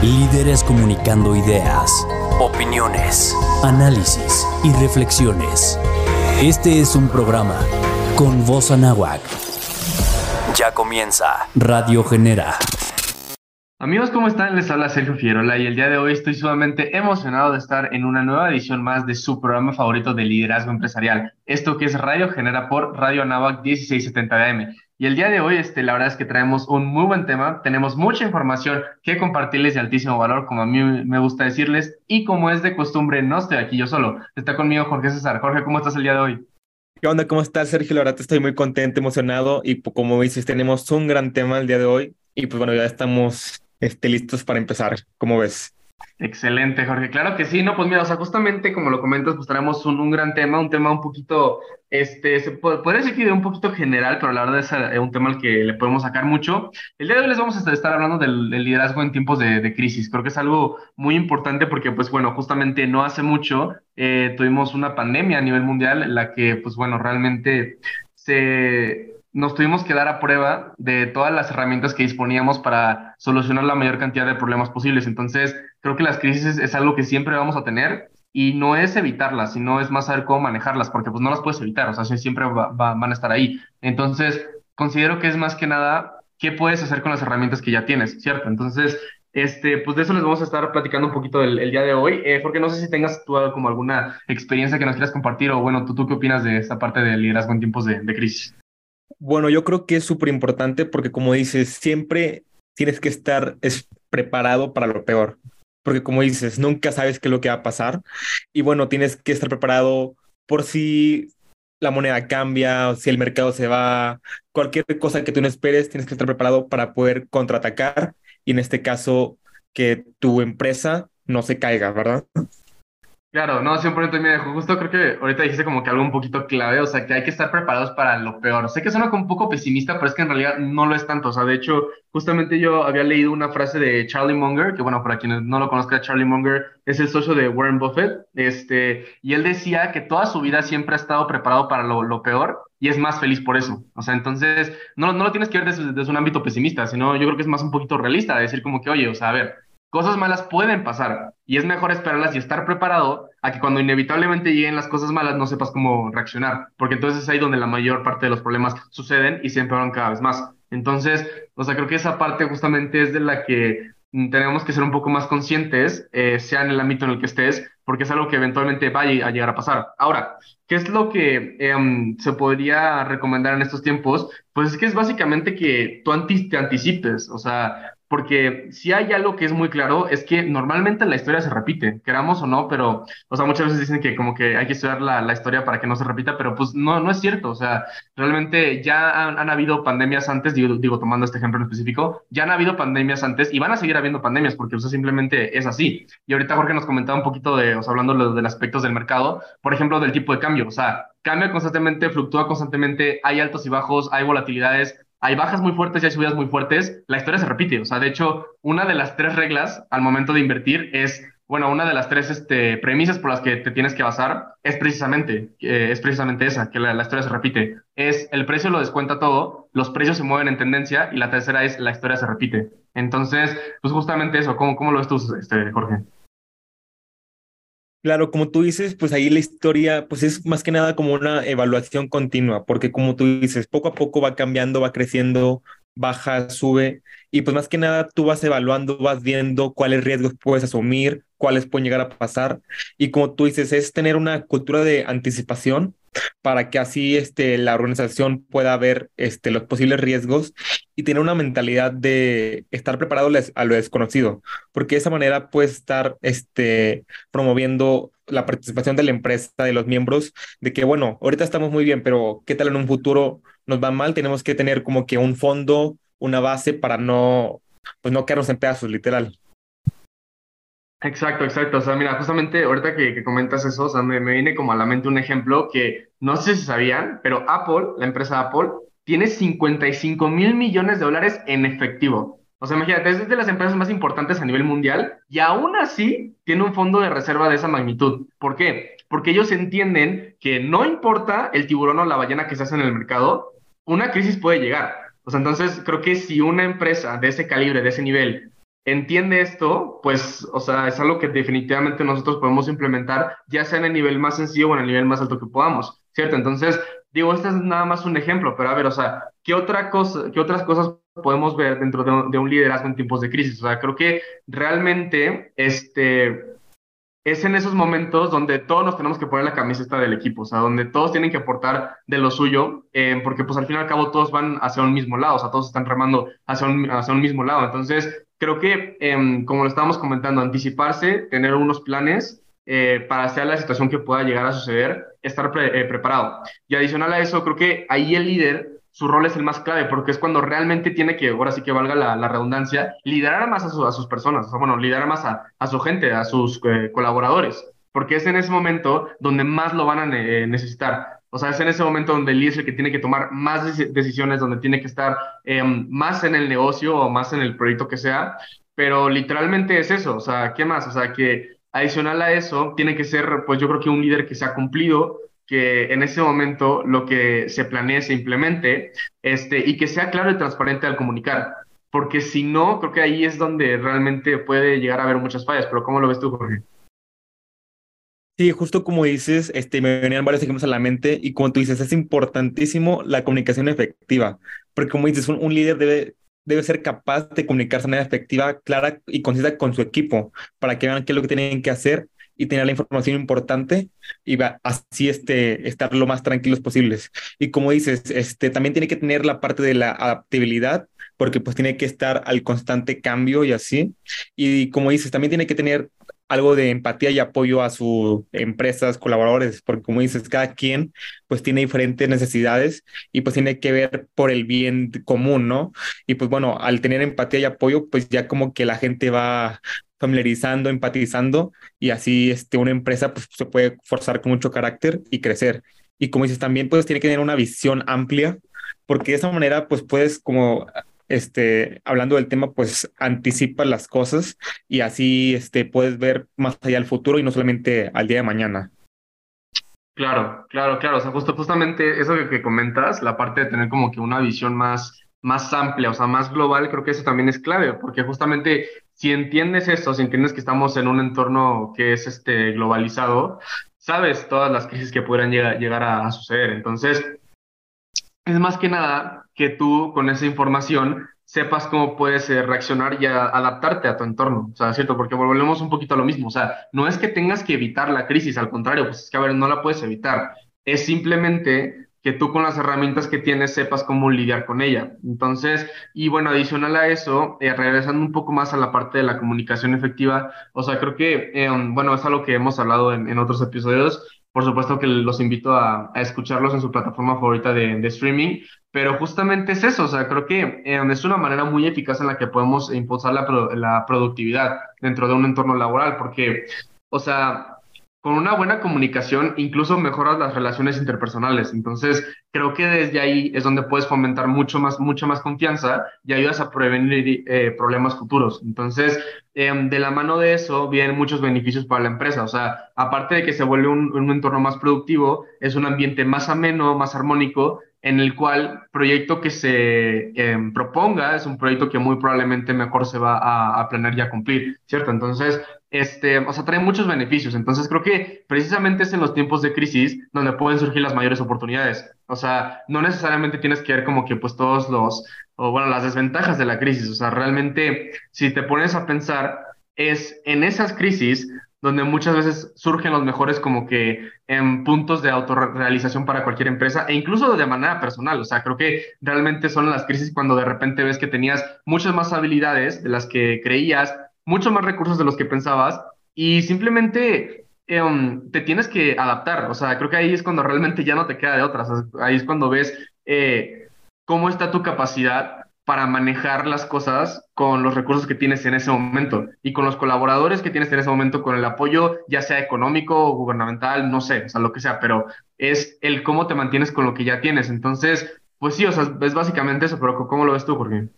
Líderes comunicando ideas, opiniones, análisis y reflexiones. Este es un programa con voz anáhuac. Ya comienza Radio Genera. Amigos, ¿cómo están? Les habla Sergio Fierola y el día de hoy estoy sumamente emocionado de estar en una nueva edición más de su programa favorito de liderazgo empresarial. Esto que es Radio Genera por Radio Anáhuac 1670 AM. Y el día de hoy, este, la verdad es que traemos un muy buen tema, tenemos mucha información que compartirles de altísimo valor, como a mí me gusta decirles, y como es de costumbre, no estoy aquí yo solo, está conmigo Jorge César. Jorge, ¿cómo estás el día de hoy? ¿Qué onda? ¿Cómo estás, Sergio? La verdad estoy muy contento, emocionado, y como dices, tenemos un gran tema el día de hoy, y pues bueno, ya estamos este, listos para empezar. ¿Cómo ves? Excelente, Jorge. Claro que sí, no, pues mira, o sea, justamente como lo comentas, pues traemos un, un gran tema, un tema un poquito, este, se puede, podría decir que de un poquito general, pero la verdad es eh, un tema al que le podemos sacar mucho. El día de hoy les vamos a estar hablando del, del liderazgo en tiempos de, de, crisis. Creo que es algo muy importante porque, pues bueno, justamente no hace mucho eh, tuvimos una pandemia a nivel mundial en la que, pues bueno, realmente se nos tuvimos que dar a prueba de todas las herramientas que disponíamos para solucionar la mayor cantidad de problemas posibles. Entonces, creo que las crisis es algo que siempre vamos a tener y no es evitarlas, sino es más saber cómo manejarlas, porque pues no las puedes evitar, o sea, siempre va, va, van a estar ahí. Entonces, considero que es más que nada qué puedes hacer con las herramientas que ya tienes, ¿cierto? Entonces, este, pues de eso les vamos a estar platicando un poquito el, día de hoy. Eh, porque no sé si tengas tú como alguna experiencia que nos quieras compartir o bueno, ¿tú, tú qué opinas de esta parte del liderazgo en tiempos de crisis? Bueno, yo creo que es súper importante porque como dices, siempre tienes que estar es, preparado para lo peor. Porque como dices, nunca sabes qué es lo que va a pasar. Y bueno, tienes que estar preparado por si la moneda cambia, o si el mercado se va, cualquier cosa que tú no esperes, tienes que estar preparado para poder contraatacar y en este caso que tu empresa no se caiga, ¿verdad? Claro, no, 100% mira, justo creo que ahorita dijiste como que algo un poquito clave, o sea, que hay que estar preparados para lo peor. Sé que suena como un poco pesimista, pero es que en realidad no lo es tanto. O sea, de hecho, justamente yo había leído una frase de Charlie Munger, que bueno, para quienes no lo conozcan, Charlie Munger es el socio de Warren Buffett, este, y él decía que toda su vida siempre ha estado preparado para lo, lo peor y es más feliz por eso. O sea, entonces, no, no lo tienes que ver desde, desde un ámbito pesimista, sino yo creo que es más un poquito realista, decir como que, oye, o sea, a ver, Cosas malas pueden pasar y es mejor esperarlas y estar preparado a que cuando inevitablemente lleguen las cosas malas no sepas cómo reaccionar, porque entonces es ahí donde la mayor parte de los problemas suceden y se empeoran cada vez más. Entonces, o sea, creo que esa parte justamente es de la que tenemos que ser un poco más conscientes, eh, sea en el ámbito en el que estés, porque es algo que eventualmente va a llegar a pasar. Ahora, ¿qué es lo que eh, se podría recomendar en estos tiempos? Pues es que es básicamente que tú anti te anticipes, o sea, porque si hay algo que es muy claro, es que normalmente la historia se repite, queramos o no, pero, o sea, muchas veces dicen que como que hay que estudiar la, la historia para que no se repita, pero pues no, no es cierto, o sea, realmente ya han, han, habido pandemias antes, digo, digo, tomando este ejemplo en específico, ya han habido pandemias antes y van a seguir habiendo pandemias porque, o sea, simplemente es así. Y ahorita Jorge nos comentaba un poquito de, o sea, hablando de, de aspectos del mercado, por ejemplo, del tipo de cambio, o sea, cambia constantemente, fluctúa constantemente, hay altos y bajos, hay volatilidades, hay bajas muy fuertes y hay subidas muy fuertes, la historia se repite. O sea, de hecho, una de las tres reglas al momento de invertir es, bueno, una de las tres este, premisas por las que te tienes que basar es precisamente, eh, es precisamente esa, que la, la, historia se repite. Es el precio lo descuenta todo, los precios se mueven en tendencia y la tercera es la historia se repite. Entonces, pues justamente eso, ¿cómo, cómo lo ves tú, este, Jorge? Claro, como tú dices, pues ahí la historia, pues es más que nada como una evaluación continua, porque como tú dices, poco a poco va cambiando, va creciendo, baja, sube, y pues más que nada tú vas evaluando, vas viendo cuáles riesgos puedes asumir, cuáles pueden llegar a pasar, y como tú dices, es tener una cultura de anticipación para que así este, la organización pueda ver este, los posibles riesgos y tener una mentalidad de estar preparado a lo desconocido, porque de esa manera puedes estar este, promoviendo la participación de la empresa, de los miembros, de que, bueno, ahorita estamos muy bien, pero ¿qué tal en un futuro nos va mal? Tenemos que tener como que un fondo, una base para no, pues no quedarnos en pedazos, literal. Exacto, exacto. O sea, mira, justamente ahorita que, comentas eso, o sea, me, me, viene como a la mente un ejemplo que no sé si sabían, pero Apple, la empresa Apple, tiene 55 mil millones de dólares en efectivo. O sea, imagínate, es de las empresas más importantes a nivel mundial y aún así tiene un fondo de reserva de esa magnitud. ¿Por qué? Porque ellos entienden que no importa el tiburón o la ballena que se hace en el mercado, una crisis puede llegar. O sea, entonces creo que si una empresa de ese calibre, de ese nivel, entiende esto, pues, o sea, es algo que definitivamente nosotros podemos implementar, ya sea en el nivel más sencillo o en el nivel más alto que podamos, ¿cierto? Entonces, digo, este es nada más un ejemplo, pero a ver, o sea, ¿qué, otra cosa, qué otras cosas podemos ver dentro de un, liderazgo en tiempos de crisis? O sea, creo que realmente, este es en esos momentos donde todos nos tenemos que poner la camiseta del equipo, o sea, donde todos tienen que aportar de lo suyo, eh, porque pues al fin y al cabo todos van hacia un mismo lado, o sea, todos están remando hacia un, hacia un mismo lado. Entonces, creo que, em, como lo estábamos comentando, anticiparse, tener unos planes eh, para hacer la situación que pueda llegar a suceder, estar eh, preparado. Y adicional a eso, creo que ahí el líder, su rol es el más clave, porque es cuando realmente tiene que, ahora sí que valga la, redundancia, liderar más a, sus personas, o sea, bueno, liderar más a, su gente, a sus eh, colaboradores, porque es en ese momento donde más lo van a necesitar. O sea, es en ese momento donde el líder es el que tiene que tomar más decisiones, donde tiene que estar em, más en el negocio o más en el proyecto que sea, pero literalmente es eso, o sea, ¿qué más? O sea, que adicional a eso, tiene que ser, pues yo creo que un líder que se ha cumplido, que en ese momento lo que se planee se implemente, este, y que sea claro y transparente al comunicar, porque si no, creo que ahí es donde realmente puede llegar a haber muchas fallas, pero ¿cómo lo ves tú, Jorge? Sí, justo como dices, este, me venían varios ejemplos a la mente y como tú dices, es importantísimo la comunicación efectiva, porque como dices, un, líder debe, debe ser capaz de comunicarse de manera efectiva, clara y concisa con su equipo para que vean qué es lo que tienen que hacer y tener la información importante y así este, estar lo más tranquilos posibles. Y como dices, este, también tiene que tener la parte de la adaptabilidad, porque pues tiene que estar al constante cambio y así. Y como dices, también tiene que tener algo de empatía y apoyo a sus empresas, colaboradores, porque como dices, cada quien pues tiene diferentes necesidades y pues tiene que ver por el bien común, ¿no? Y pues bueno, al tener empatía y apoyo, pues ya como que la gente va familiarizando, empatizando y así este, una empresa pues se puede forzar con mucho carácter y crecer. Y como dices, también pues tiene que tener una visión amplia, porque de esa manera pues puedes como este, hablando del tema, pues anticipa las cosas y así este, puedes ver más allá del futuro y no solamente al día de mañana. Claro, claro, claro. O sea, justo, justamente eso que, que comentas, la parte de tener como que una visión más, más amplia, o sea, más global, creo que eso también es clave, porque justamente si entiendes esto, si entiendes que estamos en un entorno que es este globalizado, sabes todas las crisis que puedan llegar, llegar a suceder. Entonces, es más que nada que tú con esa información sepas cómo puedes eh, reaccionar y adaptarte a tu entorno, o sea, ¿cierto? Porque volvemos un poquito a lo mismo, o sea, no es que tengas que evitar la crisis, al contrario, pues es que, a ver, no la puedes evitar, es simplemente que tú con las herramientas que tienes sepas cómo lidiar con ella. Entonces, y bueno, adicional a eso, eh, regresando un poco más a la parte de la comunicación efectiva, o sea, creo que, eh, bueno, es algo que hemos hablado en, en otros episodios, por supuesto que los invito a, escucharlos en su plataforma favorita de, streaming, pero justamente es eso, o sea, creo que eh, es una manera muy eficaz en la que podemos impulsar la productividad dentro de un entorno laboral, porque, o sea, con una buena comunicación incluso mejoras las relaciones interpersonales. Entonces, creo que desde ahí es donde puedes fomentar mucho más, mucha más confianza y ayudas a prevenir eh, problemas futuros. Entonces, em, de la mano de eso vienen muchos beneficios para la empresa. O sea, aparte de que se vuelve un, un entorno más productivo, es un ambiente más ameno, más armónico en el cual proyecto que se em, proponga es un proyecto que muy probablemente mejor se va a, a, planear y a cumplir, ¿cierto? Entonces, este, o sea, trae muchos beneficios. Entonces, creo que precisamente es en los tiempos de crisis donde pueden surgir las mayores oportunidades. O sea, no necesariamente tienes que ver como que pues todos los, o bueno, las desventajas de la crisis. O sea, realmente, si te pones a pensar, es en esas crisis donde muchas veces surgen los mejores como que en puntos de autorrealización para cualquier empresa e incluso de manera personal. O sea, creo que realmente son las crisis cuando de repente ves que tenías muchas más habilidades de las que creías, muchos más recursos de los que pensabas y simplemente em, te tienes que adaptar. O sea, creo que ahí es cuando realmente ya no te queda de otras. Ahí es cuando ves eh, cómo está tu capacidad para manejar las cosas con los recursos que tienes en ese momento y con los colaboradores que tienes en ese momento, con el apoyo, ya sea económico o gubernamental, no sé, o sea, lo que sea, pero es el cómo te mantienes con lo que ya tienes. Entonces, pues sí, o sea, es básicamente eso, pero ¿cómo lo ves tú, Jorge?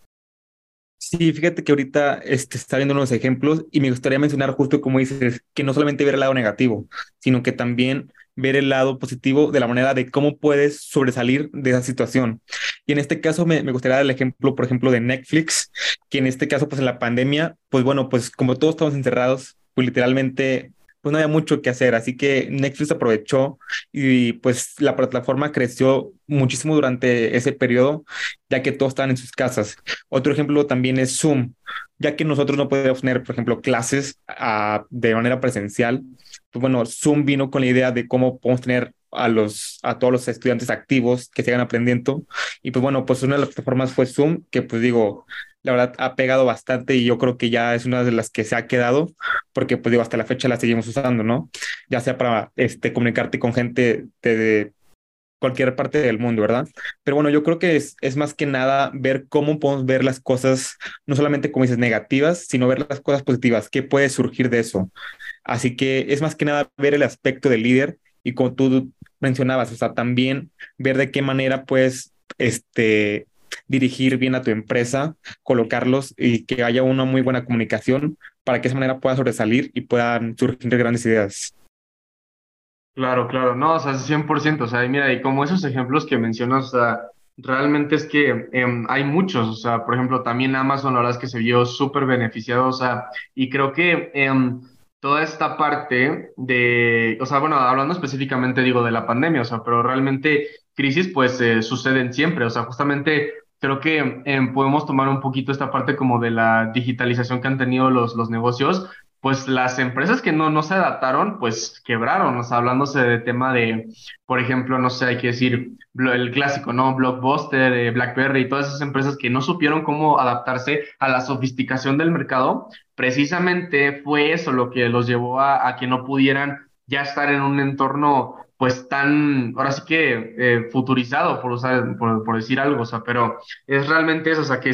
Sí, fíjate que ahorita este, está viendo unos ejemplos y me gustaría mencionar justo como dices, que no solamente ver el lado negativo, sino que también ver el lado positivo de la manera de cómo puedes sobresalir de esa situación. Y en este caso me, me gustaría dar el ejemplo, por ejemplo, de Netflix, que en este caso, pues en la pandemia, pues bueno, pues como todos estamos encerrados, pues literalmente pues no había mucho que hacer, así que Netflix aprovechó y pues la plataforma creció muchísimo durante ese periodo, ya que todos estaban en sus casas. Otro ejemplo también es Zoom, ya que nosotros no podemos tener, por ejemplo, clases ah, de manera presencial. Pues bueno, Zoom vino con la idea de cómo podemos tener a los a todos los estudiantes activos que sigan aprendiendo y pues bueno pues una de las plataformas fue Zoom que pues digo la verdad ha pegado bastante y yo creo que ya es una de las que se ha quedado, porque pues digo, hasta la fecha la seguimos usando, ¿no? Ya sea para este, comunicarte con gente de, cualquier parte del mundo, ¿verdad? Pero bueno, yo creo que es, es más que nada ver cómo podemos ver las cosas, no solamente como dices, negativas, sino ver las cosas positivas, qué puede surgir de eso. Así que es más que nada ver el aspecto del líder y como tú mencionabas, o sea, también ver de qué manera puedes este, dirigir bien a tu empresa, colocarlos y que haya una muy buena comunicación para que esa manera pueda sobresalir y puedan surgir grandes ideas. Claro, claro, no, o sea, 100%, o sea, mira, y como esos ejemplos que mencionas, o sea, realmente es que em, hay muchos, o sea, por ejemplo, también Amazon, la verdad es que se vio súper beneficiado, o sea, y creo que em, toda esta parte de, o sea, bueno, hablando específicamente, digo, de la pandemia, o sea, pero realmente crisis, pues, eh, suceden siempre, o sea, justamente creo que em, podemos tomar un poquito esta parte como de la digitalización que han tenido los, los negocios, pues las empresas que no, no se adaptaron, pues quebraron, o sea, hablándose de tema de, por ejemplo, no sé, hay que decir, el clásico, ¿no? Blockbuster, eh, BlackBerry, todas esas empresas que no supieron cómo adaptarse a la sofisticación del mercado, precisamente fue eso lo que los llevó a, a que no pudieran ya estar en un entorno pues tan, ahora sí que eh, futurizado, por, usar, por, decir algo, o sea, pero es realmente eso, o sea, que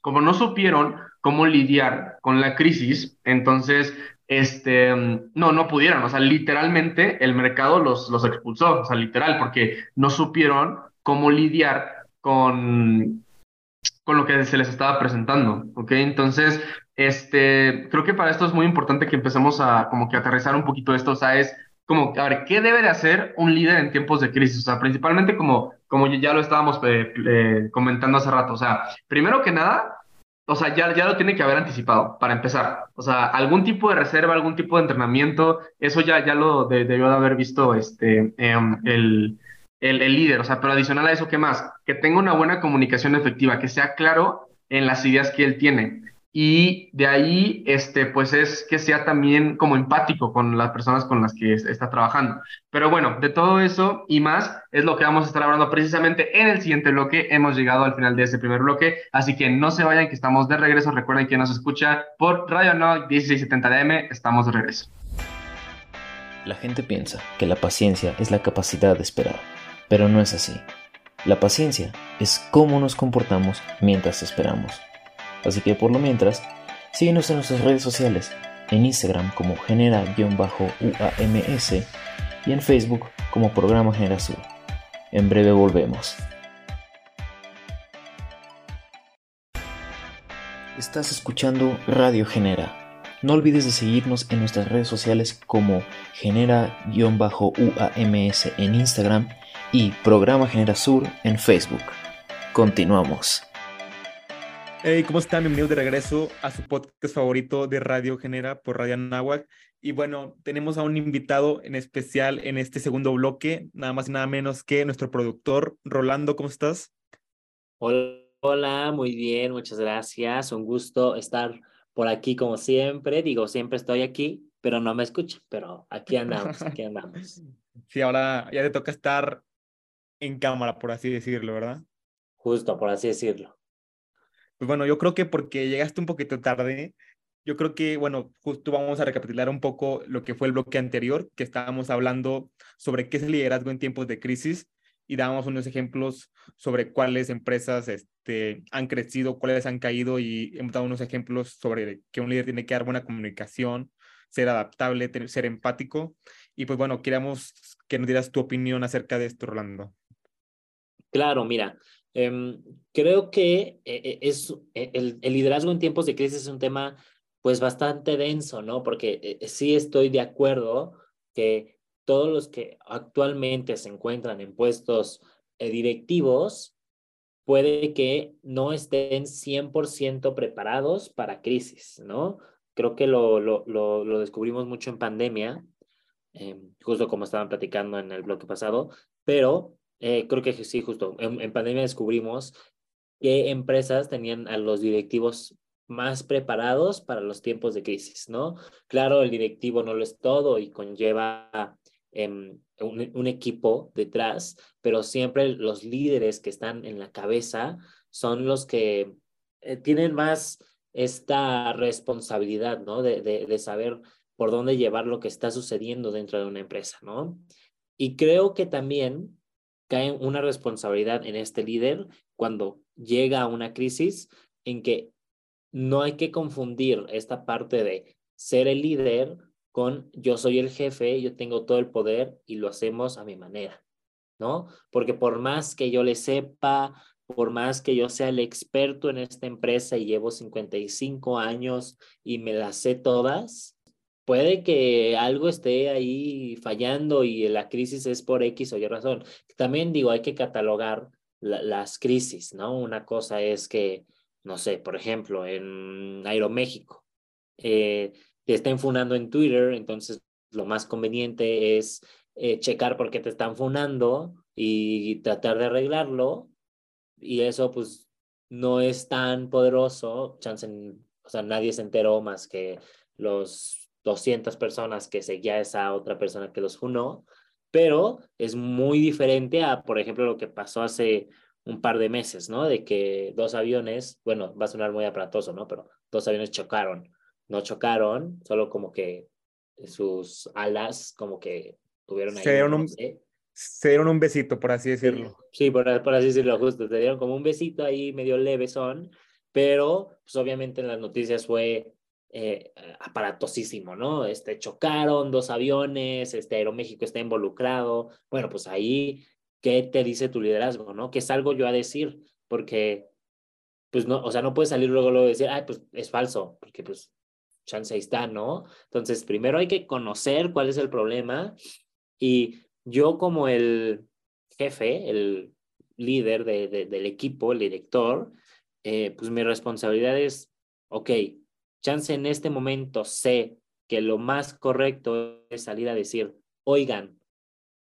como no supieron cómo lidiar con la crisis, entonces, este, no, no pudieron, o sea, literalmente el mercado los, los expulsó, o sea, literal, porque no supieron cómo lidiar con, con lo que se les estaba presentando, ¿ok? Entonces, este, creo que para esto es muy importante que empecemos a como que aterrizar un poquito esto, o sea, es como, a ver, ¿qué debe de hacer un líder en tiempos de crisis? O sea, principalmente como, como ya lo estábamos eh, eh, comentando hace rato, o sea, primero que nada, o sea, ya, ya lo tiene que haber anticipado, para empezar. O sea, algún tipo de reserva, algún tipo de entrenamiento, eso ya, ya lo debió de haber visto este, em, el, el, el líder. O sea, pero adicional a eso, ¿qué más? Que tenga una buena comunicación efectiva, que sea claro en las ideas que él tiene y de ahí, este, pues es que sea también como empático con las personas con las que está trabajando. Pero bueno, de todo eso y más es lo que vamos a estar hablando precisamente en el siguiente bloque. Hemos llegado al final de este primer bloque, así que no se vayan, que estamos de regreso. Recuerden que nos escucha por Radio No 1670 DM. Estamos de regreso. La gente piensa que la paciencia es la capacidad de esperar, pero no es así. La paciencia es cómo nos comportamos mientras esperamos. Así que por lo mientras, síguenos en nuestras redes sociales, en Instagram como genera-uams y en Facebook como Programa Generación. En breve volvemos. Estás escuchando Radio Genera. No olvides de seguirnos en nuestras redes sociales como genera-uams en Instagram y Programa Genera Sur en Facebook. Continuamos. Hey, ¿cómo están? Bienvenidos de regreso a su podcast favorito de Radio Genera por Radio Anáhuac. Y bueno, tenemos a un invitado en especial en este segundo bloque, nada más y nada menos que nuestro productor, Rolando, ¿cómo estás? Hola, muy bien, muchas gracias. Un gusto estar por aquí como siempre. Digo, siempre estoy aquí, pero no me escuchan, pero aquí andamos, aquí andamos. Sí, ahora ya te toca estar en cámara, por así decirlo, ¿verdad? Justo, por así decirlo. Pues bueno, yo creo que porque llegaste un poquito tarde, yo creo que, bueno, justo vamos a recapitular un poco lo que fue el bloque anterior, que estábamos hablando sobre qué es el liderazgo en tiempos de crisis y dábamos unos ejemplos sobre cuáles empresas este, han crecido, cuáles han caído y hemos dado unos ejemplos sobre que un líder tiene que dar buena comunicación, ser adaptable, ser empático. Y pues bueno, queríamos que nos dieras tu opinión acerca de esto, Rolando. Claro, mira, Em, creo que eh, eh, es eh, el, liderazgo en tiempos de crisis es un tema pues bastante denso, ¿no? Porque sí estoy de acuerdo que todos los que actualmente se encuentran en puestos eh, directivos puede que no estén 100% preparados para crisis, ¿no? Creo que lo, lo, lo, descubrimos mucho en pandemia, em, justo como estaban platicando en el bloque pasado, pero eh, creo que sí, justo en, en pandemia descubrimos qué empresas tenían a los directivos más preparados para los tiempos de crisis, ¿no? Claro, el directivo no lo es todo y conlleva em, un, equipo detrás, pero siempre los líderes que están en la cabeza son los que eh, tienen más esta responsabilidad, ¿no? De, de, de saber por dónde llevar lo que está sucediendo dentro de una empresa, ¿no? Y creo que también cae una responsabilidad en este líder cuando llega a una crisis en que no hay que confundir esta parte de ser el líder con yo soy el jefe, yo tengo todo el poder y lo hacemos a mi manera, ¿no? Porque por más que yo le sepa, por más que yo sea el experto en esta empresa y llevo 55 años y me las sé todas, puede que algo esté ahí fallando y la crisis es por X o Y razón. También digo, hay que catalogar las crisis, ¿no? Una cosa es que, no sé, por ejemplo, en Aeroméxico, eh, te estén funando en Twitter, entonces lo más conveniente es eh, checar por qué te están funando y tratar de arreglarlo. Y eso, pues, no es tan poderoso. Chance, o sea, nadie se enteró más que los 200 personas que seguía esa otra persona que los funó pero es muy diferente a, por ejemplo, lo que pasó hace un par de meses, ¿no? De que dos aviones, bueno, va a sonar muy aparatoso, ¿no? Pero dos aviones chocaron. No chocaron, solo como que sus alas como que tuvieron ahí. Se dieron, un, se dieron un besito, por así decirlo. Sí, por, por, así decirlo, justo. Se dieron como un besito ahí medio leve son, pero pues obviamente en las noticias fue eh, aparatosísimo, ¿no? Este, chocaron dos aviones, este, Aeroméxico está involucrado. Bueno, pues ahí, ¿qué te dice tu liderazgo, no? ¿Qué salgo yo a decir? Porque, pues no, o sea, no puedes salir luego, luego decir, ay, pues es falso, porque pues chance está, ¿no? Entonces, primero hay que conocer cuál es el problema y yo como el jefe, el líder de, del equipo, el director, eh, pues mi responsabilidad es, ok, chance en este momento sé que lo más correcto es salir a decir, oigan,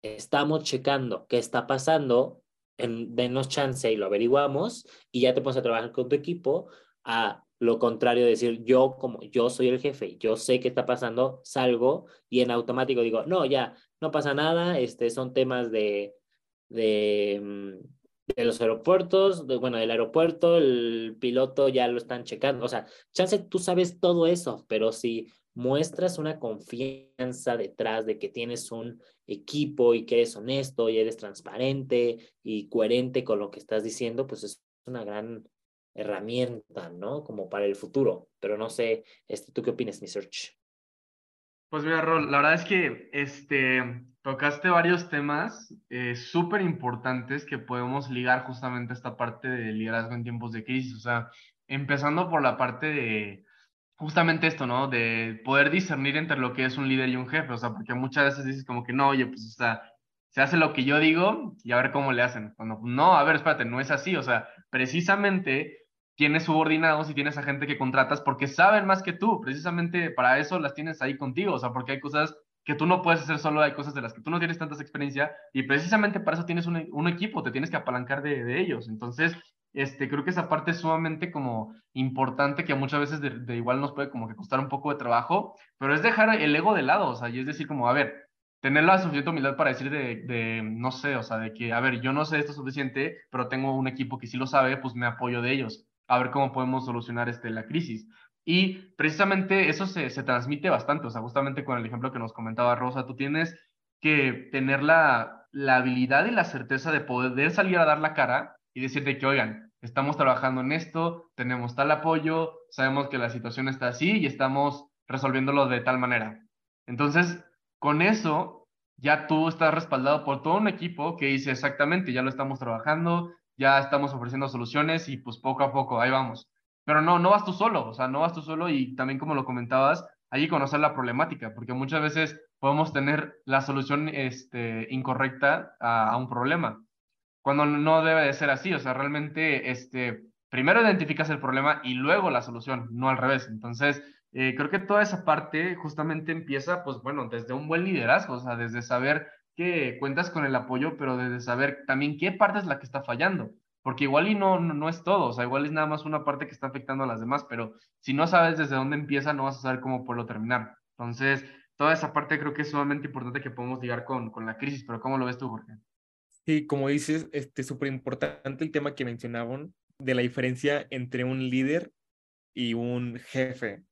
estamos checando qué está pasando, en, denos chance y lo averiguamos y ya te pones a trabajar con tu equipo a lo contrario de decir yo como yo soy el jefe, yo sé qué está pasando, salgo y en automático digo, no, ya, no pasa nada, este son temas de, de, mm, de los aeropuertos, bueno, del aeropuerto, el piloto ya lo están checando. O sea, chance, tú sabes todo eso, pero si muestras una confianza detrás de que tienes un equipo y que eres honesto y eres transparente y coherente con lo que estás diciendo, pues es una gran herramienta, ¿no? Como para el futuro. Pero no sé, este, ¿tú qué opinas, mi search? Pues mira, Rol, la verdad es que este, tocaste varios temas eh, súper importantes que podemos ligar justamente a esta parte de liderazgo en tiempos de crisis. O sea, empezando por la parte de justamente esto, ¿no? De poder discernir entre lo que es un líder y un jefe. O sea, porque muchas veces dices como que no, oye, pues, o sea, se hace lo que yo digo y a ver cómo le hacen. Cuando, no, a ver, espérate, no es así. O sea, precisamente tienes subordinados y tienes a gente que contratas porque saben más que tú. Precisamente para eso las tienes ahí contigo, o sea, porque hay cosas que tú no puedes hacer solo, hay cosas de las que tú no tienes tantas experiencia y precisamente para eso tienes un, un equipo, te tienes que apalancar de, de, ellos. Entonces, este, creo que esa parte es sumamente como importante que muchas veces de, de, igual nos puede como que costar un poco de trabajo, pero es dejar el ego de lado, o sea, y es decir como, a ver, tener la suficiente humildad para decir de, de, no sé, o sea, de que, a ver, yo no sé esto suficiente, pero tengo un equipo que sí lo sabe, pues me apoyo de ellos a ver cómo podemos solucionar este, la crisis. Y precisamente eso se, se transmite bastante, o sea, justamente con el ejemplo que nos comentaba Rosa, tú tienes que tener la, la habilidad y la certeza de poder salir a dar la cara y decirte que, oigan, estamos trabajando en esto, tenemos tal apoyo, sabemos que la situación está así y estamos resolviéndolo de tal manera. Entonces, con eso, ya tú estás respaldado por todo un equipo que dice exactamente, ya lo estamos trabajando, ya estamos ofreciendo soluciones y pues poco a poco, ahí vamos. Pero no, no vas tú solo, o sea, no vas tú solo y también como lo comentabas, que conocer la problemática, porque muchas veces podemos tener la solución este, incorrecta a, a, un problema, cuando no debe de ser así, o sea, realmente, este, primero identificas el problema y luego la solución, no al revés. Entonces, eh, creo que toda esa parte justamente empieza, pues bueno, desde un buen liderazgo, o sea, desde saber que cuentas con el apoyo, pero desde saber también qué parte es la que está fallando. Porque igual y no, no, no, es todo, o sea, igual es nada más una parte que está afectando a las demás, pero si no sabes desde dónde empieza, no vas a saber cómo poderlo terminar. Entonces, toda esa parte creo que es sumamente importante que podemos ligar con, con la crisis, pero ¿cómo lo ves tú, Jorge? Sí, como dices, este súper importante el tema que mencionaban de la diferencia entre un líder y un jefe,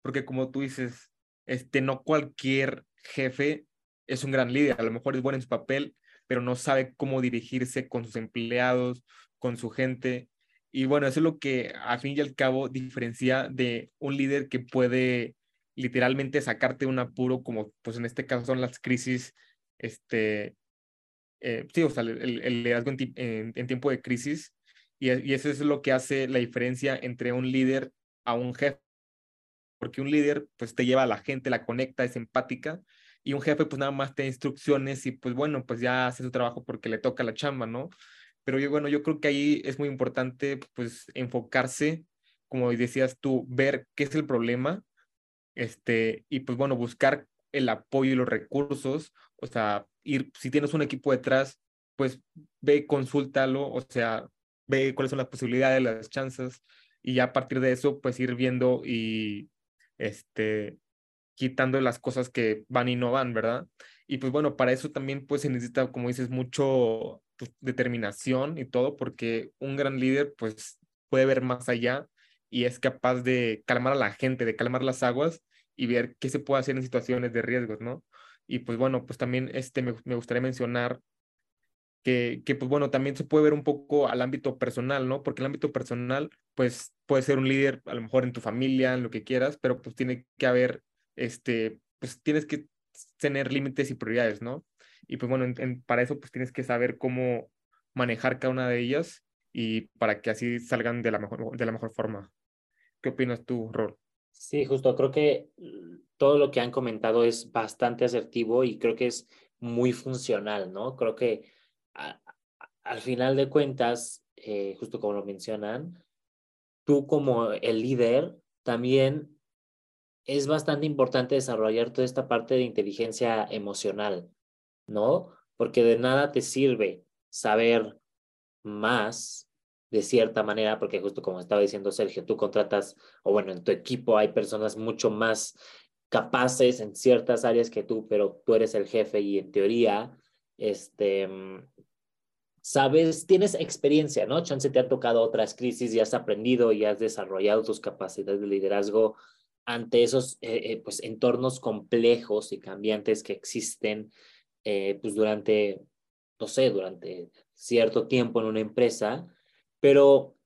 porque como tú dices, este no cualquier jefe es un gran líder, a lo mejor es bueno en su papel, pero no sabe cómo dirigirse con sus empleados, con su gente. Y bueno, eso es lo que a fin y al cabo diferencia de un líder que puede literalmente sacarte un apuro, como pues en este caso son las crisis, este, eh, sí, o sea, el, liderazgo en, en, tiempo de crisis. Y, y eso es lo que hace la diferencia entre un líder a un jefe. Porque un líder, pues te lleva a la gente, la conecta, es empática. Y un jefe, pues nada más te instrucciones y pues bueno, pues ya hace su trabajo porque le toca la chamba, ¿no? Pero yo, bueno, yo creo que ahí es muy importante, pues, enfocarse, como decías tú, ver qué es el problema, este, y pues bueno, buscar el apoyo y los recursos, o sea, ir, si tienes un equipo detrás, pues ve, consúltalo, o sea, ve cuáles son las posibilidades, las chances, y ya a partir de eso, pues ir viendo y, este, quitando las cosas que van y no van, ¿verdad? Y pues bueno, para eso también pues se necesita, como dices, mucho pues, determinación y todo, porque un gran líder pues puede ver más allá y es capaz de calmar a la gente, de calmar las aguas y ver qué se puede hacer en situaciones de riesgos, ¿no? Y pues bueno, pues también este, me, me gustaría mencionar que, que, pues bueno, también se puede ver un poco al ámbito personal, ¿no? Porque el ámbito personal, pues puede ser un líder a lo mejor en tu familia, en lo que quieras, pero pues tiene que haber, este, pues tienes que tener límites y prioridades, ¿no? Y pues bueno, para eso pues tienes que saber cómo manejar cada una de ellas y para que así salgan de la mejor, de la mejor forma. ¿Qué opinas tú, Rol? Sí, justo, creo que todo lo que han comentado es bastante asertivo y creo que es muy funcional, ¿no? Creo que al final de cuentas, eh, justo como lo mencionan, tú como el líder también es bastante importante desarrollar toda esta parte de inteligencia emocional, ¿no? Porque de nada te sirve saber más de cierta manera, porque justo como estaba diciendo Sergio, tú contratas, o bueno, en tu equipo hay personas mucho más capaces en ciertas áreas que tú, pero tú eres el jefe y en teoría, este, sabes, tienes experiencia, ¿no? Chance te ha tocado otras crisis y has aprendido y has desarrollado tus capacidades de liderazgo ante esos eh, eh, pues, entornos complejos y cambiantes que existen eh, pues durante, no sé, durante cierto tiempo en una empresa, pero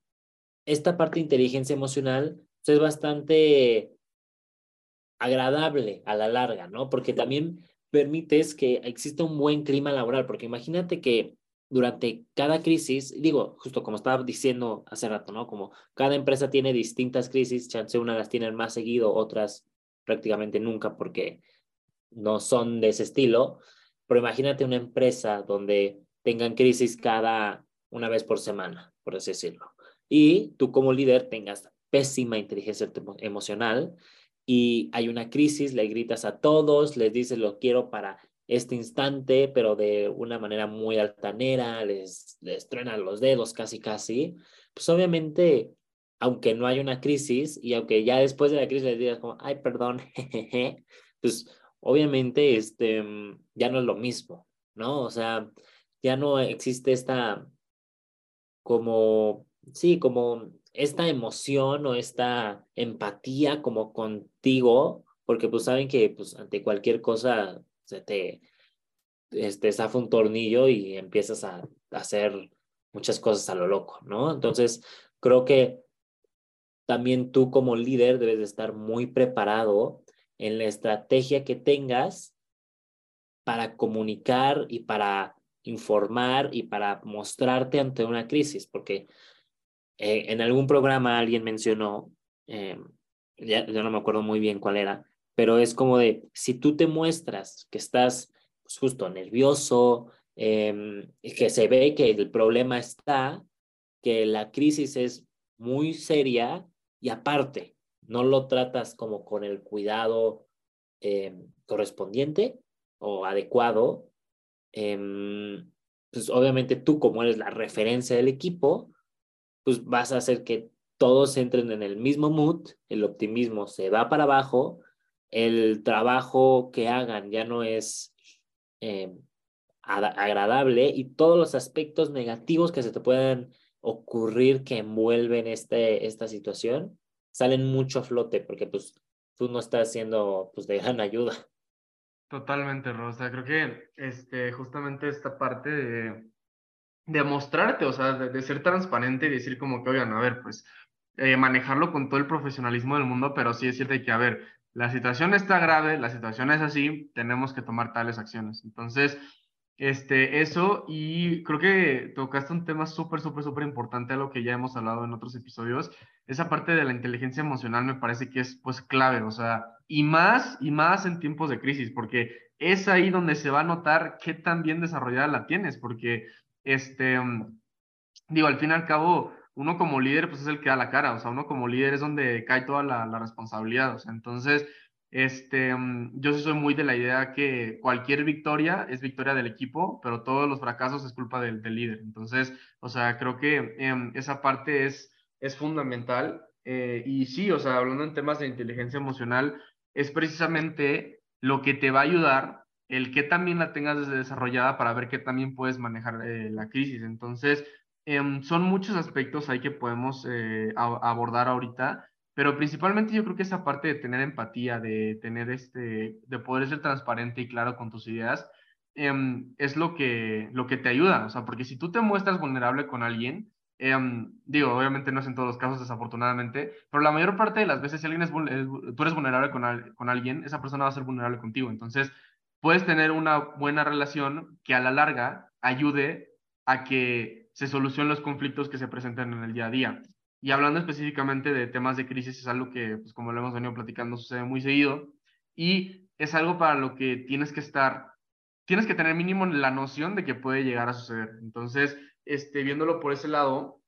esta parte de inteligencia emocional pues, es bastante agradable a la larga, ¿no? Porque también permites que exista un buen clima laboral, porque imagínate que durante cada crisis, digo, justo como estaba diciendo hace rato, ¿no? Como cada empresa tiene distintas crisis, chance una las tienen más seguido, otras prácticamente nunca porque no son de ese estilo, pero imagínate una empresa donde tengan crisis cada una vez por semana, por así decirlo, y tú como líder tengas pésima inteligencia emocional y hay una crisis, le gritas a todos, les dices lo quiero para este instante, pero de una manera muy altanera, les, les truenan los dedos casi, casi, pues obviamente, aunque no hay una crisis y aunque ya después de la crisis les digas como, ay, perdón, jejeje, pues obviamente este, mm, ya no es lo mismo, ¿no? O sea, ya no existe esta como, sí, como esta emoción o esta empatía como contigo, porque pues saben que pues ante cualquier cosa se te este, zafa un tornillo y empiezas a, hacer muchas cosas a lo loco, ¿no? Entonces, creo que también tú como líder debes de estar muy preparado en la estrategia que tengas para comunicar y para informar y para mostrarte ante una crisis, porque eh, en algún programa alguien mencionó, eh, ya, ya, no me acuerdo muy bien cuál era, pero es como de, si tú te muestras que estás pues, justo nervioso, eh, que se ve que el problema está, que la crisis es muy seria y aparte, no lo tratas como con el cuidado eh, correspondiente o adecuado, eh, pues obviamente tú como eres la referencia del equipo, pues vas a hacer que todos entren en el mismo mood, el optimismo se va para abajo, el trabajo que hagan ya no es eh, agradable y todos los aspectos negativos que se te puedan ocurrir que envuelven este, esta situación salen mucho a flote porque pues tú no estás siendo pues de gran ayuda. Totalmente, Rosa. Creo que este, justamente esta parte de, de mostrarte, o sea, de, ser transparente y decir como que, oigan, a ver, pues eh, manejarlo con todo el profesionalismo del mundo, pero sí decirte que, a ver, la situación está grave, la situación es así, tenemos que tomar tales acciones. Entonces, este, eso, y creo que tocaste un tema súper, súper, súper importante, a lo que ya hemos hablado en otros episodios. Esa parte de la inteligencia emocional me parece que es, pues, clave, o sea, y más, y más en tiempos de crisis, porque es ahí donde se va a notar qué tan bien desarrollada la tienes, porque, este, digo, al fin y al cabo, uno como líder, pues es el que da la cara, o sea, uno como líder es donde cae toda la, la responsabilidad, entonces, este, mm, yo sí soy muy de la idea que cualquier victoria es victoria del equipo, pero todos los fracasos es culpa del, líder. Entonces, o sea, creo que em, esa parte es, es fundamental. Eh, y sí, o sea, hablando en temas de inteligencia emocional, es precisamente lo que te va a ayudar el que también la tengas desarrollada para ver que también puedes manejar eh, la crisis. Entonces, em, son muchos aspectos ahí que podemos eh, abordar ahorita pero principalmente yo creo que esa parte de tener empatía, de tener este, de poder ser transparente y claro con tus ideas, em, es lo que, lo que te ayuda, o sea, porque si tú te muestras vulnerable con alguien, em, digo, obviamente no es en todos los casos desafortunadamente, pero la mayor parte de las veces si alguien es, tú eres vulnerable con, con alguien, esa persona va a ser vulnerable contigo, entonces puedes tener una buena relación que a la larga ayude a que se solucionen los conflictos que se presentan en el día a día. Y hablando específicamente de temas de crisis, es algo que, pues como lo hemos venido platicando, sucede muy seguido y es algo para lo que tienes que estar, tienes que tener mínimo la noción de que puede llegar a suceder. Entonces, este, viéndolo por ese lado,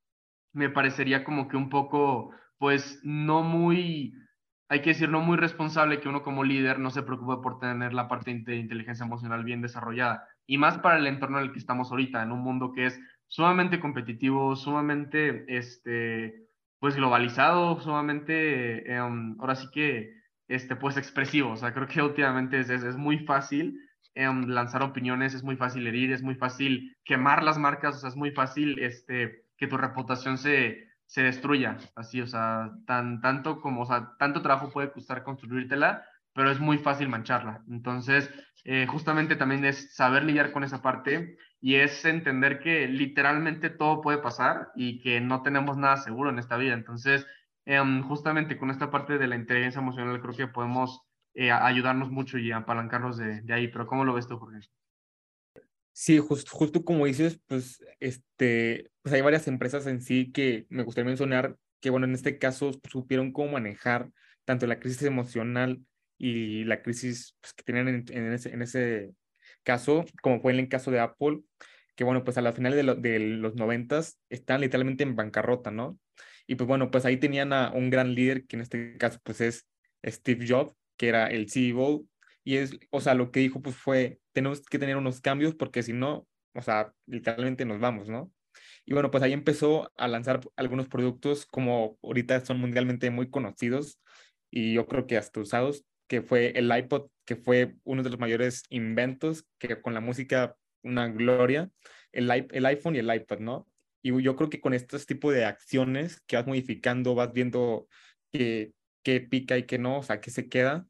me parecería como que un poco, pues, no muy, hay que decir, no muy responsable que uno como líder no se preocupe por tener la parte de inteligencia emocional bien desarrollada. Y más para el entorno en el que estamos ahorita, en un mundo que es sumamente competitivo, sumamente, este, pues globalizado, sumamente, em, ahora sí que, este, pues expresivo. O sea, creo que últimamente es, es, muy fácil em, lanzar opiniones, es muy fácil herir, es muy fácil quemar las marcas, o sea, es muy fácil este, que tu reputación se, se destruya. Así, o sea, tan, tanto como, o sea, tanto trabajo puede costar construírtela, pero es muy fácil mancharla. Entonces, eh, justamente también es saber lidiar con esa parte y es entender que literalmente todo puede pasar y que no tenemos nada seguro en esta vida. Entonces, em, justamente con esta parte de la inteligencia emocional creo que podemos eh, ayudarnos mucho y apalancarnos de, ahí. Pero ¿cómo lo ves tú, Jorge? Sí, justo, justo como dices, pues, este, pues hay varias empresas en sí que me gustaría mencionar que, bueno, en este caso supieron cómo manejar tanto la crisis emocional y la crisis pues, que tenían en, en, ese, en, ese, caso, como fue en el caso de Apple, que bueno, pues a la final de, de los noventas están literalmente en bancarrota, ¿no? Y pues bueno, pues ahí tenían a un gran líder, que en este caso pues es Steve Jobs, que era el CEO, y es, o sea, lo que dijo pues fue, tenemos que tener unos cambios porque si no, o sea, literalmente nos vamos, ¿no? Y bueno, pues ahí empezó a lanzar algunos productos como ahorita son mundialmente muy conocidos y yo creo que hasta usados, que fue el iPod, que fue uno de los mayores inventos, que con la música una gloria, el, el iPhone y el iPad, ¿no? Y yo creo que con estos tipos de acciones que vas modificando, vas viendo qué que pica y qué no, o sea, qué se queda.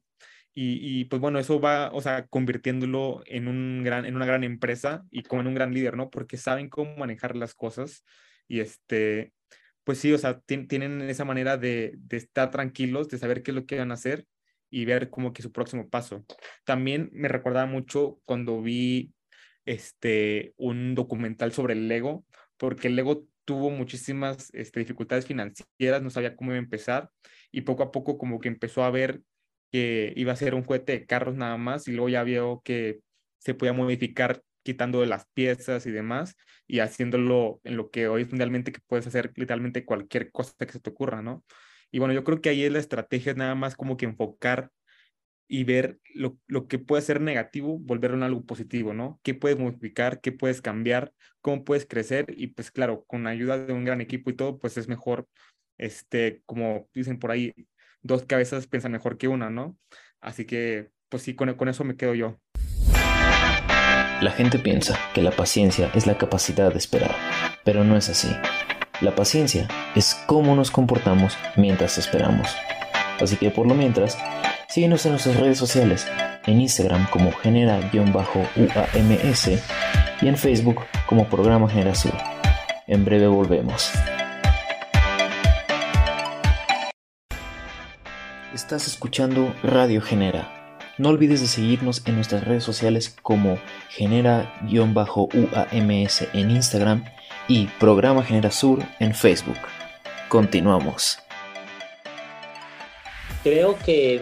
Y, y, pues bueno, eso va, o sea, convirtiéndolo en, un gran, en una gran empresa y como en un gran líder, ¿no? Porque saben cómo manejar las cosas y este, pues sí, o sea, tienen esa manera de, de estar tranquilos, de saber qué es lo que van a hacer y ver como que su próximo paso. También me recordaba mucho cuando vi este, un documental sobre el Lego, porque el Lego tuvo muchísimas este, dificultades financieras, no sabía cómo iba a empezar y poco a poco como que empezó a ver que iba a ser un cohete de carros nada más y luego ya vio que se podía modificar quitando las piezas y demás y haciéndolo en lo que hoy finalmente que puedes hacer literalmente cualquier cosa que se te ocurra, ¿no? Y bueno, yo creo que ahí es la estrategia, nada más como que enfocar y ver lo, lo, que puede ser negativo, volverlo en algo positivo, ¿no? ¿Qué puedes modificar? ¿Qué puedes cambiar? ¿Cómo puedes crecer? Y pues claro, con la ayuda de un gran equipo y todo, pues es mejor, este, como dicen por ahí, dos cabezas piensan mejor que una, ¿no? Así que, pues sí, con, con eso me quedo yo. La gente piensa que la paciencia es la capacidad de esperar, pero no es así. La paciencia es cómo nos comportamos mientras esperamos. Así que por lo mientras, síguenos en nuestras redes sociales, en Instagram como genera-uams y en Facebook como programa Genera Sur. En breve volvemos. Estás escuchando Radio Genera no olvides de seguirnos en nuestras redes sociales como genera-uams en Instagram y Programa Genera Sur en Facebook. Continuamos. Creo que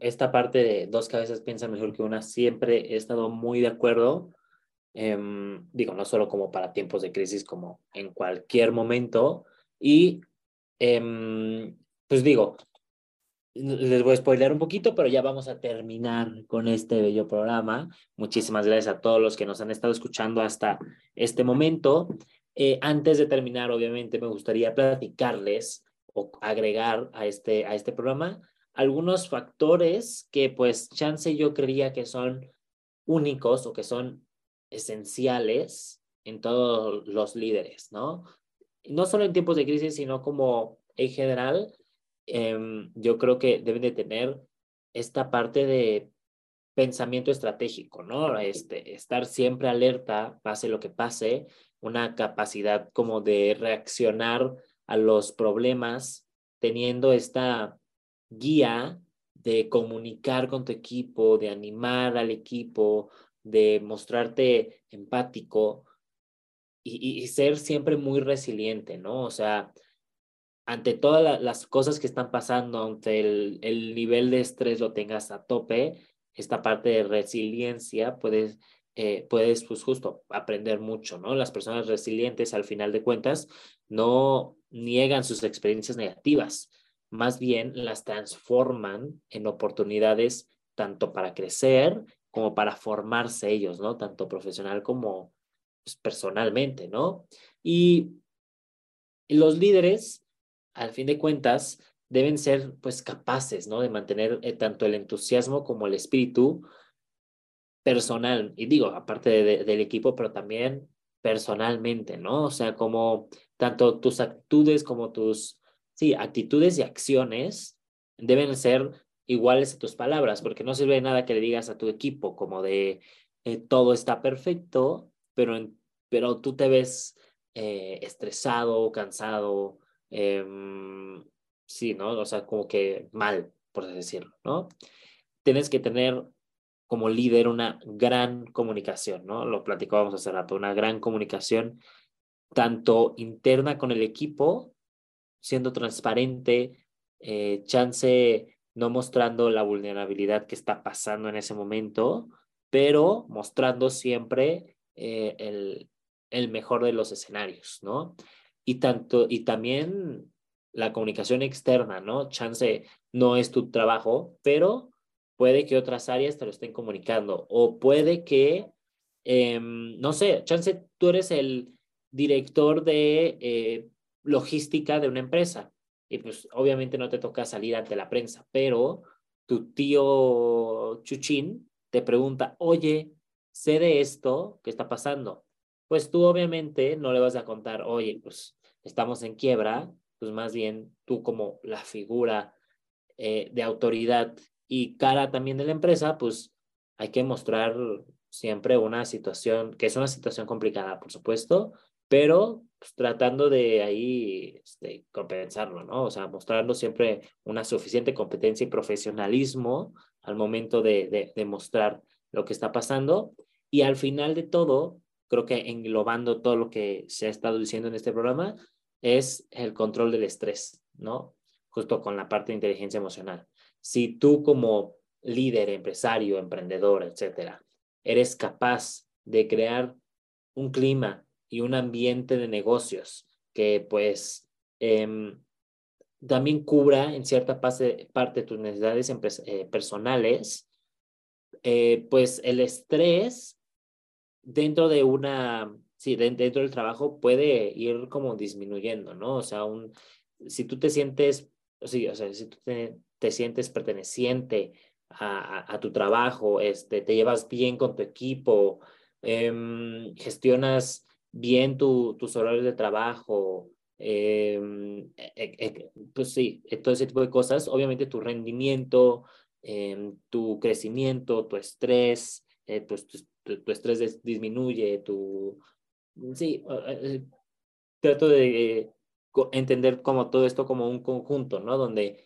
esta parte de dos cabezas piensan mejor que una, siempre he estado muy de acuerdo. Em, digo, no solo como para tiempos de crisis, como en cualquier momento. Y em, pues digo, les voy a spoiler un poquito, pero ya vamos a terminar con este bello programa. Muchísimas gracias a todos los que nos han estado escuchando hasta este momento. Eh, antes de terminar, obviamente, me gustaría platicarles o agregar a este, a este programa algunos factores que, pues, chance yo creía que son únicos o que son esenciales en todos los líderes, ¿no? No solo en tiempos de crisis, sino como en general Em, yo creo que deben de tener esta parte de pensamiento estratégico, ¿no? Este, estar siempre alerta, pase lo que pase, una capacidad como de reaccionar a los problemas, teniendo esta guía de comunicar con tu equipo, de animar al equipo, de mostrarte empático y, ser siempre muy resiliente, ¿no? O sea, ante todas las cosas que están pasando, ante el, el, nivel de estrés lo tengas a tope, esta parte de resiliencia puedes, eh, puedes pues justo aprender mucho, ¿no? Las personas resilientes al final de cuentas no niegan sus experiencias negativas, más bien las transforman en oportunidades tanto para crecer como para formarse ellos, ¿no? Tanto profesional como pues, personalmente, ¿no? Y los líderes al fin de cuentas, deben ser pues capaces, ¿no? De mantener eh, tanto el entusiasmo como el espíritu personal, y digo, aparte del equipo, pero también personalmente, ¿no? O sea, como tanto tus actitudes como tus, sí, actitudes y acciones deben ser iguales a tus palabras, porque no sirve de nada que le digas a tu equipo como de eh, todo está perfecto, pero, pero tú te ves eh, estresado, cansado, Em, sí, ¿no? O sea, como que mal, por así decirlo, ¿no? Tienes que tener como líder una gran comunicación, ¿no? Lo platicábamos hace rato, una gran comunicación tanto interna con el equipo, siendo transparente, eh, chance no mostrando la vulnerabilidad que está pasando en ese momento, pero mostrando siempre eh, el, el mejor de los escenarios, ¿no? y tanto y también la comunicación externa, ¿no? Chance no es tu trabajo, pero puede que otras áreas te lo estén comunicando o puede que, em, no sé, chance tú eres el director de eh, logística de una empresa y pues obviamente no te toca salir ante la prensa, pero tu tío Chuchín te pregunta, oye, sé de esto que está pasando. Pues tú obviamente no le vas a contar, oye, pues estamos en quiebra, pues más bien tú como la figura eh, de autoridad y cara también de la empresa, pues hay que mostrar siempre una situación, que es una situación complicada, por supuesto, pero pues, tratando de ahí este, compensarlo, ¿no? O sea, mostrando siempre una suficiente competencia y profesionalismo al momento de, de, de mostrar lo que está pasando. Y al final de todo, creo que englobando todo lo que se ha estado diciendo en este programa, es el control del estrés, ¿no? justo con la parte de inteligencia emocional. Si tú como líder, empresario, emprendedor, etcétera, eres capaz de crear un clima y un ambiente de negocios que pues em, también cubra en cierta parte, parte tus necesidades eh, personales, eh, pues el estrés dentro de una, sí, dentro del trabajo puede ir como disminuyendo, ¿no? O sea, un, si tú te sientes, sí, o sea, si tú te, te sientes perteneciente a, a, tu trabajo, este, te llevas bien con tu equipo, em, gestionas bien tu, tus horarios de trabajo, em, e, e, e, pues sí, todo ese tipo de cosas, obviamente tu rendimiento, em, tu crecimiento, tu estrés, eh, pues tu, estrés disminuye, tu... Sí, eh, trato de entender como todo esto como un conjunto, ¿no? Donde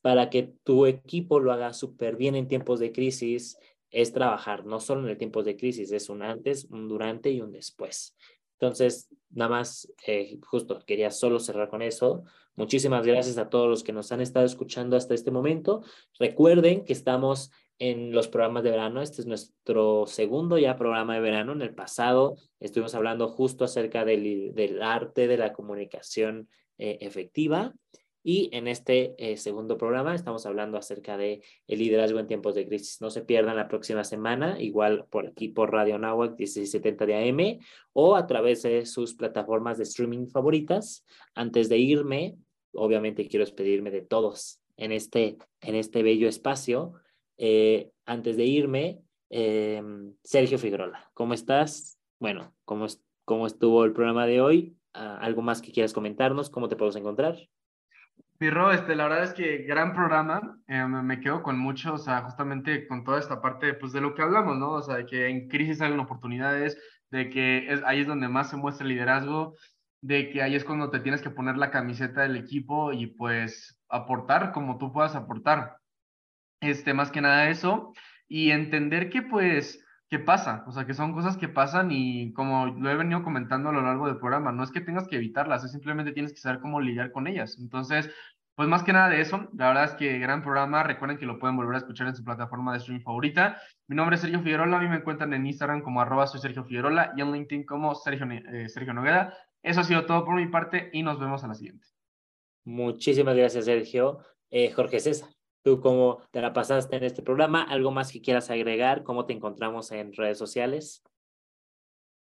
para que tu equipo lo haga súper bien en tiempos de crisis, es trabajar, no solo en el tiempo de crisis, es un antes, un durante y un después. Entonces, nada más, eh, justo quería solo cerrar con eso. Muchísimas gracias a todos los que nos han estado escuchando hasta este momento. Recuerden que estamos en los programas de verano. Este es nuestro segundo ya programa de verano. En el pasado estuvimos hablando justo acerca del, del arte de la comunicación eh, efectiva. Y en este eh, segundo programa estamos hablando acerca de el liderazgo en tiempos de crisis. No se pierdan la próxima semana, igual por aquí por Radio Nahuac 1670 de AM o a través de sus plataformas de streaming favoritas. Antes de irme, obviamente quiero despedirme de todos en este, en este bello espacio. Eh, antes de irme, eh, Sergio Figueroa, ¿cómo estás? Bueno, ¿cómo, ¿cómo estuvo el programa de hoy? Ah, ¿Algo más que quieras comentarnos? ¿Cómo te podemos encontrar? Pirro, este, la verdad es que gran programa, eh, me quedo con mucho, o sea, justamente con toda esta parte, pues de lo que hablamos, ¿no? O sea, de que en crisis hay oportunidades, de que es, ahí es donde más se muestra el liderazgo, de que ahí es cuando te tienes que poner la camiseta del equipo y pues aportar como tú puedas aportar. Este, más que nada eso, y entender que pues, ¿qué pasa? O sea, que son cosas que pasan y como lo he venido comentando a lo largo del programa, no es que tengas que evitarlas, es simplemente tienes que saber cómo lidiar con ellas. Entonces, pues más que nada de eso, la verdad es que gran programa, recuerden que lo pueden volver a escuchar en su plataforma de streaming favorita. Mi nombre es Sergio Figueroa, a mí me encuentran en Instagram como arroba soy Sergio Figueroa y en LinkedIn como Sergio, eh, Sergio Noguera. Eso ha sido todo por mi parte y nos vemos a la siguiente. Muchísimas gracias, Sergio. Eh, Jorge César, ¿tú cómo te la pasaste en este programa? ¿Algo más que quieras agregar? ¿Cómo te encontramos en redes sociales?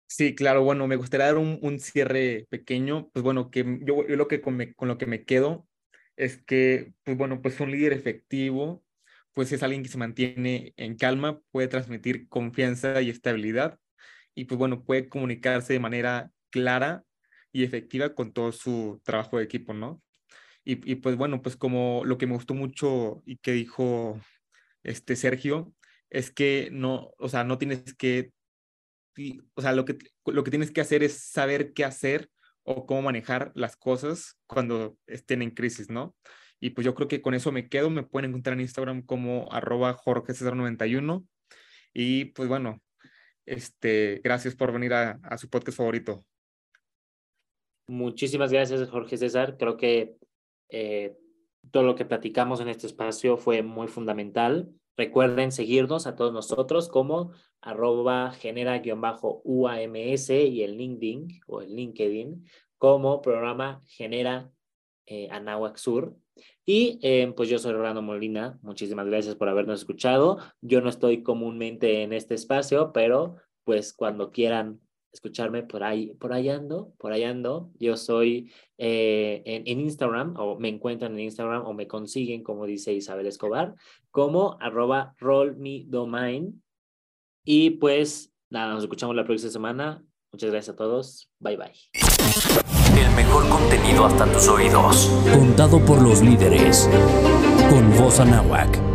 Sí, claro, bueno, me gustaría dar un, un cierre pequeño, pues bueno, que yo, yo lo que con, con, lo que me quedo es que, pues bueno, pues un líder efectivo, pues es alguien que se mantiene en calma, puede transmitir confianza y estabilidad y pues bueno, puede comunicarse de manera clara y efectiva con todo su trabajo de equipo, ¿no? Y, y, pues bueno, pues como lo que me gustó mucho y que dijo este Sergio, es que no, o sea, no tienes que, o sea, lo que, lo que tienes que hacer es saber qué hacer o cómo manejar las cosas cuando estén en crisis, ¿no? Y pues yo creo que con eso me quedo, me pueden encontrar en Instagram como arroba Jorge 91 y pues bueno, este, gracias por venir a, a su podcast favorito. Muchísimas gracias, Jorge César. Creo que eh, todo lo que platicamos en este espacio fue muy fundamental. Recuerden seguirnos a todos nosotros como arroba genera-UAMS y el LinkedIn o el LinkedIn como programa Genera eh, Anáhuac Sur. Y eh, pues yo soy Rolando Molina. Muchísimas gracias por habernos escuchado. Yo no estoy comúnmente en este espacio, pero pues cuando quieran escucharme por ahí, por ahí ando, por ahí ando. Yo soy eh, en, en, Instagram, o me encuentran en Instagram, o me consiguen, como dice Isabel Escobar, como arroba rollmedomain. Y pues nada, nos escuchamos la próxima semana. Muchas gracias a todos. Bye bye. El mejor contenido hasta tus oídos. Contado por los líderes. Con voz anáhuac.